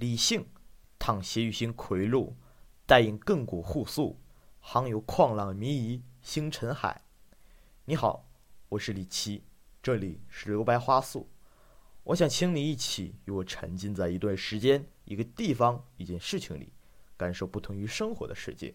理性，趟斜玉星魁路，带引亘古互诉，航游旷浪迷遗星辰海。你好，我是李七，这里是留白花素。我想请你一起与我沉浸在一段时间、一个地方、一件事情里，感受不同于生活的世界。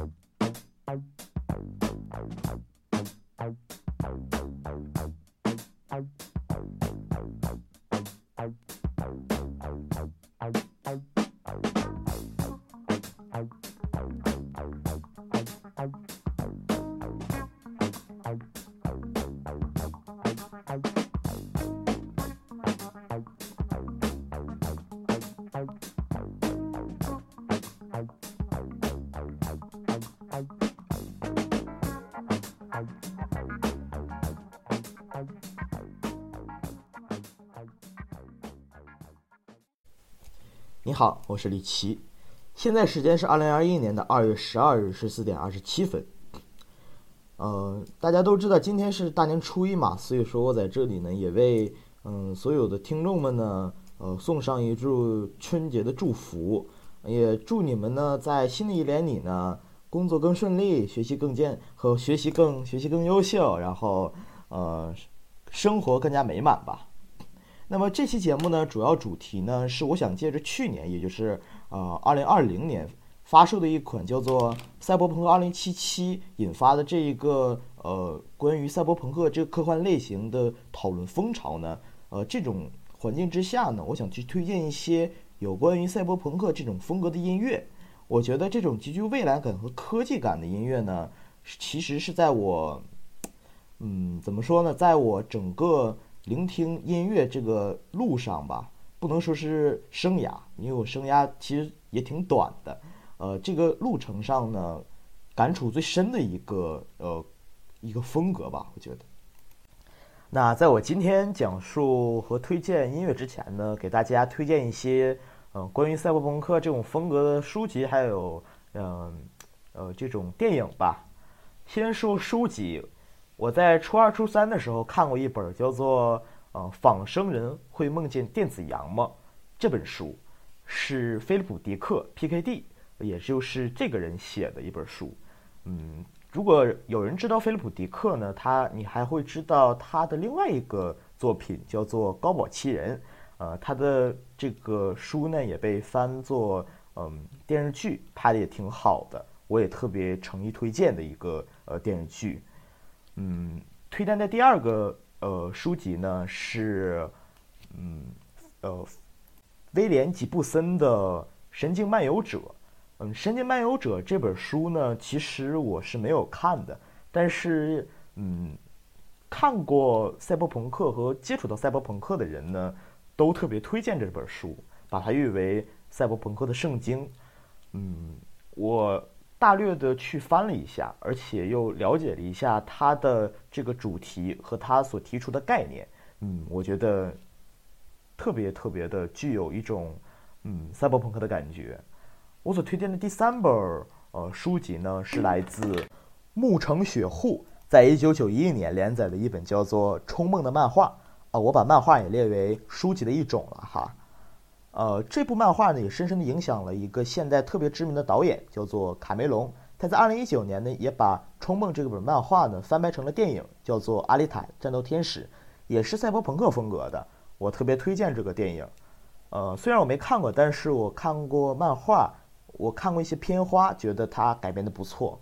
你好，我是李琦，现在时间是二零二一年的二月十二日十四点二十七分。呃，大家都知道今天是大年初一嘛，所以说我在这里呢，也为嗯所有的听众们呢，呃送上一祝春节的祝福，也祝你们呢在新的一年里呢，工作更顺利，学习更健和学习更学习更优秀，然后呃生活更加美满吧。那么这期节目呢，主要主题呢是我想借着去年，也就是呃二零二零年发售的一款叫做《赛博朋克2077》引发的这一个呃关于赛博朋克这个科幻类型的讨论风潮呢，呃这种环境之下呢，我想去推荐一些有关于赛博朋克这种风格的音乐。我觉得这种极具未来感和科技感的音乐呢，其实是在我，嗯，怎么说呢，在我整个。聆听音乐这个路上吧，不能说是生涯，因为我生涯其实也挺短的。呃，这个路程上呢，感触最深的一个呃一个风格吧，我觉得。那在我今天讲述和推荐音乐之前呢，给大家推荐一些呃关于赛博朋克这种风格的书籍，还有嗯呃这种电影吧。先说书籍。我在初二、初三的时候看过一本叫做《呃仿生人会梦见电子羊吗》这本书，是菲利普·迪克 （P.K.D.），也就是这个人写的一本书。嗯，如果有人知道菲利普·迪克呢，他你还会知道他的另外一个作品叫做《高堡奇人》。呃，他的这个书呢也被翻作嗯电视剧，拍的也挺好的，我也特别诚意推荐的一个呃电视剧。嗯，推荐的第二个呃书籍呢是，嗯呃，威廉吉布森的《神经漫游者》。嗯，《神经漫游者》这本书呢，其实我是没有看的，但是嗯，看过赛博朋克和接触到赛博朋克的人呢，都特别推荐这本书，把它誉为赛博朋克的圣经。嗯，我。大略的去翻了一下，而且又了解了一下它的这个主题和它所提出的概念，嗯，我觉得特别特别的具有一种嗯赛博朋克的感觉。我所推荐的第三本呃书籍呢，是来自木城雪户在一九九一年连载的一本叫做《冲梦》的漫画啊，我把漫画也列为书籍的一种了哈。呃，这部漫画呢也深深的影响了一个现在特别知名的导演，叫做卡梅隆。他在二零一九年呢也把《冲梦》这本漫画呢翻拍成了电影，叫做《阿丽塔：战斗天使》，也是赛博朋克风格的。我特别推荐这个电影。呃，虽然我没看过，但是我看过漫画，我看过一些片花，觉得它改编的不错。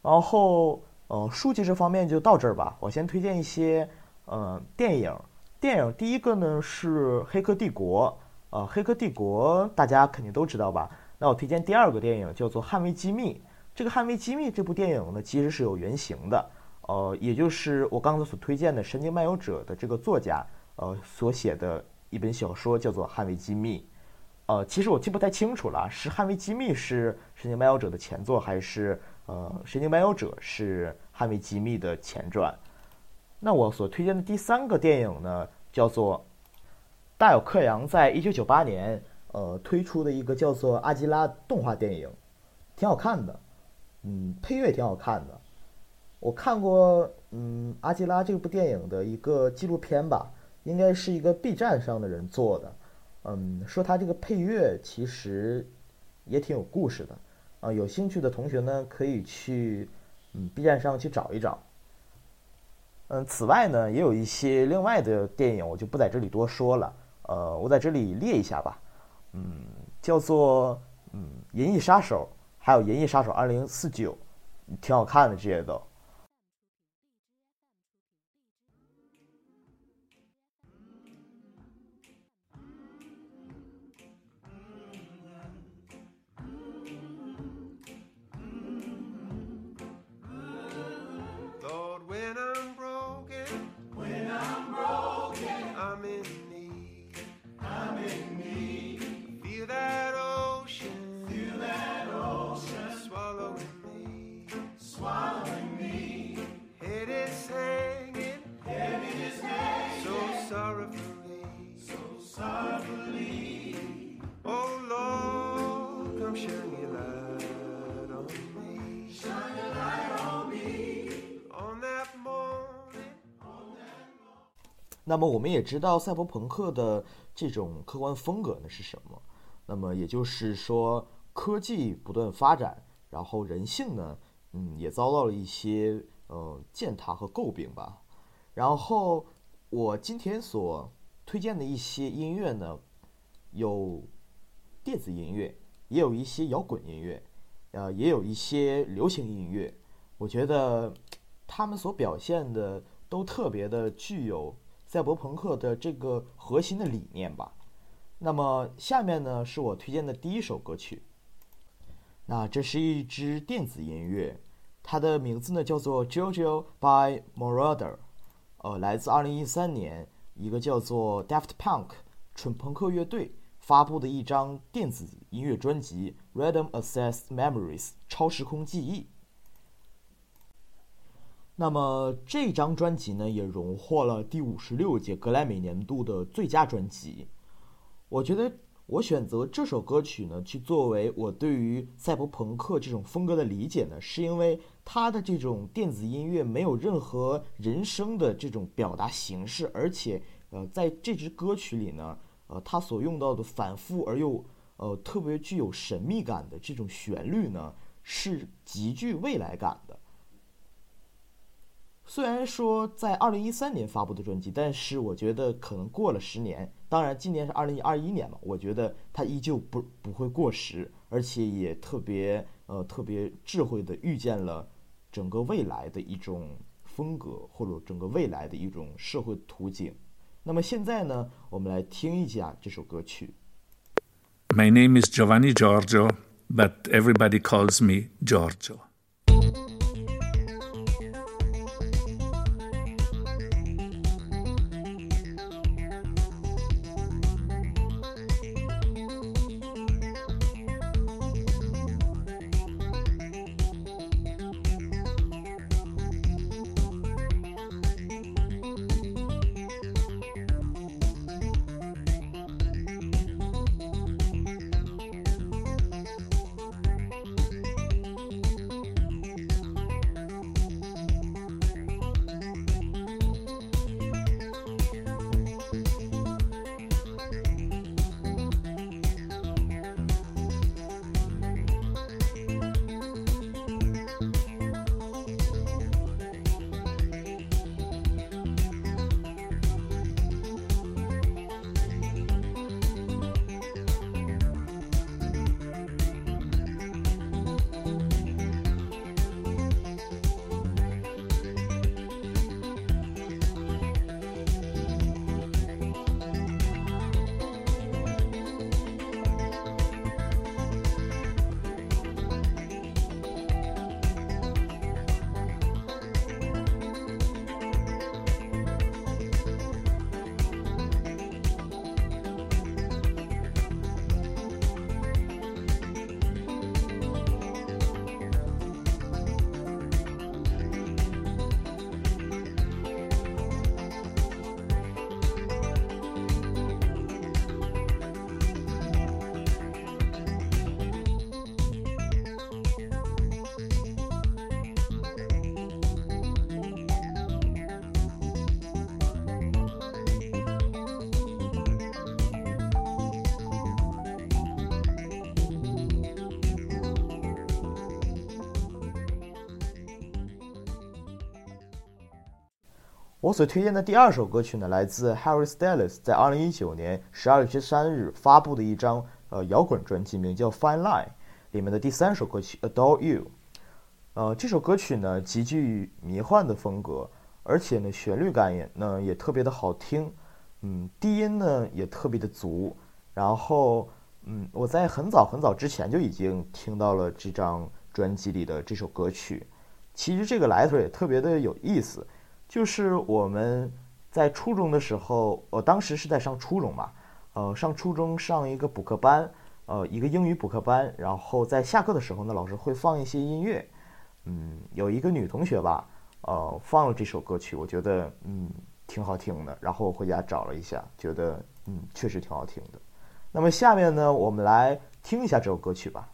然后，呃，书籍这方面就到这儿吧。我先推荐一些，呃，电影。电影第一个呢是《黑客帝国》。呃，《黑客帝国》大家肯定都知道吧？那我推荐第二个电影叫做《捍卫机密》。这个《捍卫机密》这部电影呢，其实是有原型的，呃，也就是我刚才所推荐的《神经漫游者》的这个作家，呃，所写的一本小说叫做《捍卫机密》。呃，其实我记不太清楚了，是《捍卫机密》是《神经漫游者》的前作，还是呃，《神经漫游者》是《捍卫机密》的前传？那我所推荐的第三个电影呢，叫做。大有克洋在一九九八年，呃推出的一个叫做《阿基拉》动画电影，挺好看的，嗯，配乐挺好看的。我看过，嗯，《阿基拉》这部电影的一个纪录片吧，应该是一个 B 站上的人做的，嗯，说他这个配乐其实也挺有故事的，啊，有兴趣的同学呢可以去，嗯，B 站上去找一找。嗯，此外呢，也有一些另外的电影，我就不在这里多说了。呃，我在这里列一下吧。嗯，叫做嗯《银翼杀手》，还有《银翼杀手二零四九》，挺好看的这些都。那么我们也知道赛博朋克的这种客观风格呢是什么？那么也就是说，科技不断发展，然后人性呢，嗯，也遭到了一些呃践踏和诟病吧。然后我今天所推荐的一些音乐呢，有电子音乐，也有一些摇滚音乐，呃，也有一些流行音乐。我觉得他们所表现的都特别的具有。赛博朋克的这个核心的理念吧。那么下面呢是我推荐的第一首歌曲。那这是一支电子音乐，它的名字呢叫做《JoJo by Moroder》，呃，来自2013年一个叫做 Daft Punk 蠢朋克乐队发布的一张电子音乐专辑《Random Access Memories 超时空记忆》。那么这张专辑呢，也荣获了第五十六届格莱美年度的最佳专辑。我觉得我选择这首歌曲呢，去作为我对于赛博朋克这种风格的理解呢，是因为它的这种电子音乐没有任何人声的这种表达形式，而且呃，在这支歌曲里呢，呃，它所用到的反复而又呃特别具有神秘感的这种旋律呢，是极具未来感的。虽然说在二零一三年发布的专辑，但是我觉得可能过了十年，当然今年是二零二一年嘛，我觉得它依旧不不会过时，而且也特别呃特别智慧的预见了整个未来的一种风格或者整个未来的一种社会图景。那么现在呢，我们来听一下这首歌曲。My name is Giovanni Giorgio, but everybody calls me Giorgio. 我所推荐的第二首歌曲呢，来自 Harry Styles 在二零一九年十二月十三日发布的一张呃摇滚专辑，名叫《Fine Line》里面的第三首歌曲《Adore You》。呃，这首歌曲呢极具迷幻的风格，而且呢旋律感也呢也特别的好听，嗯，低音呢也特别的足。然后，嗯，我在很早很早之前就已经听到了这张专辑里的这首歌曲。其实这个来头也特别的有意思。就是我们在初中的时候，我当时是在上初中嘛，呃，上初中上一个补课班，呃，一个英语补课班，然后在下课的时候呢，老师会放一些音乐，嗯，有一个女同学吧，呃，放了这首歌曲，我觉得嗯挺好听的，然后我回家找了一下，觉得嗯确实挺好听的。那么下面呢，我们来听一下这首歌曲吧。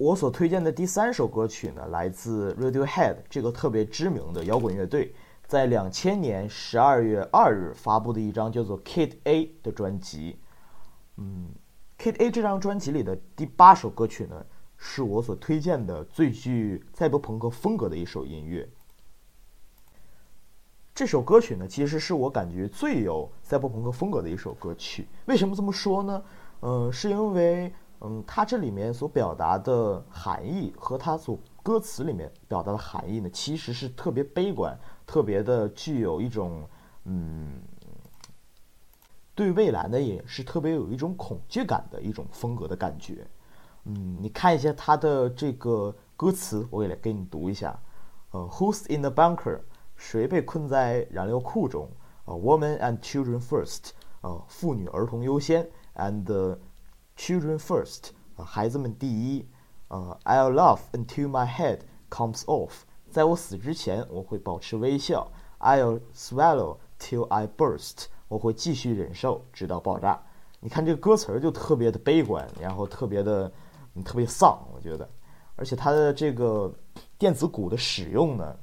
我所推荐的第三首歌曲呢，来自 Radiohead 这个特别知名的摇滚乐队，在两千年十二月二日发布的一张叫做《Kid A》的专辑。嗯，《Kid A》这张专辑里的第八首歌曲呢，是我所推荐的最具赛博朋克风格的一首音乐。这首歌曲呢，其实是我感觉最有赛博朋克风格的一首歌曲。为什么这么说呢？嗯，是因为。嗯，它这里面所表达的含义和它所歌词里面表达的含义呢，其实是特别悲观，特别的具有一种嗯，对未来呢也是特别有一种恐惧感的一种风格的感觉。嗯，你看一下它的这个歌词，我也来给你读一下。呃，Who's in the bunker？谁被困在燃料库中？呃，Women and children first。呃，妇女儿童优先。And Children first，啊，孩子们第一。呃，I'll laugh until my head comes off，在我死之前，我会保持微笑。I'll swallow till I burst，我会继续忍受直到爆炸。你看这个歌词儿就特别的悲观，然后特别的，特别丧，我觉得。而且它的这个电子鼓的使用呢，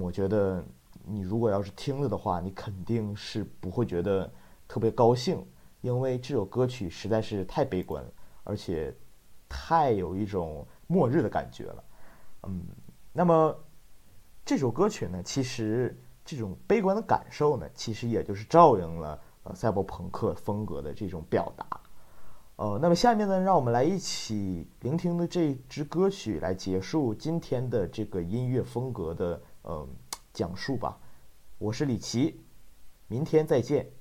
我觉得你如果要是听了的话，你肯定是不会觉得特别高兴，因为这首歌曲实在是太悲观了，而且太有一种末日的感觉了。嗯，那么这首歌曲呢，其实这种悲观的感受呢，其实也就是照应了呃赛博朋克风格的这种表达。呃，那么下面呢，让我们来一起聆听的这支歌曲来结束今天的这个音乐风格的呃讲述吧。我是李琦，明天再见。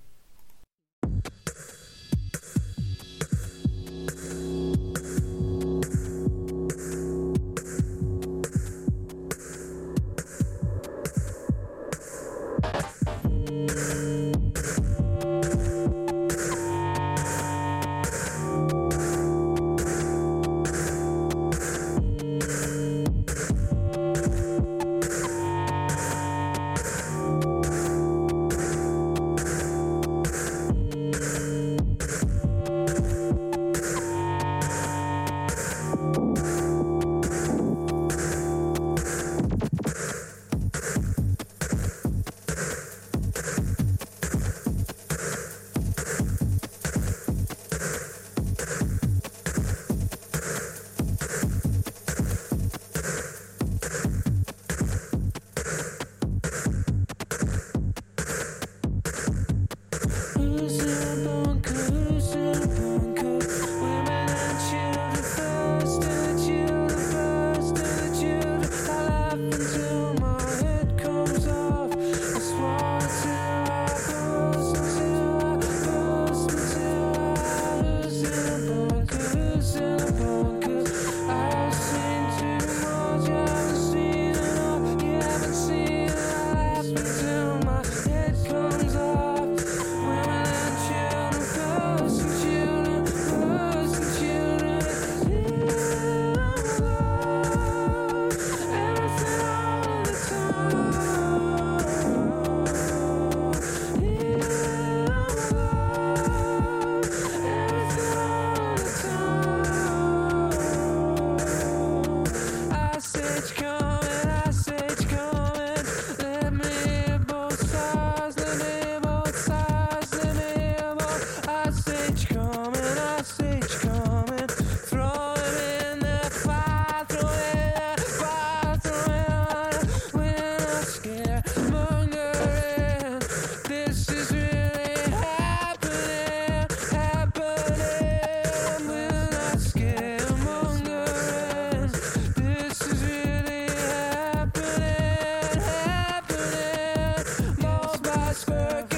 skirt.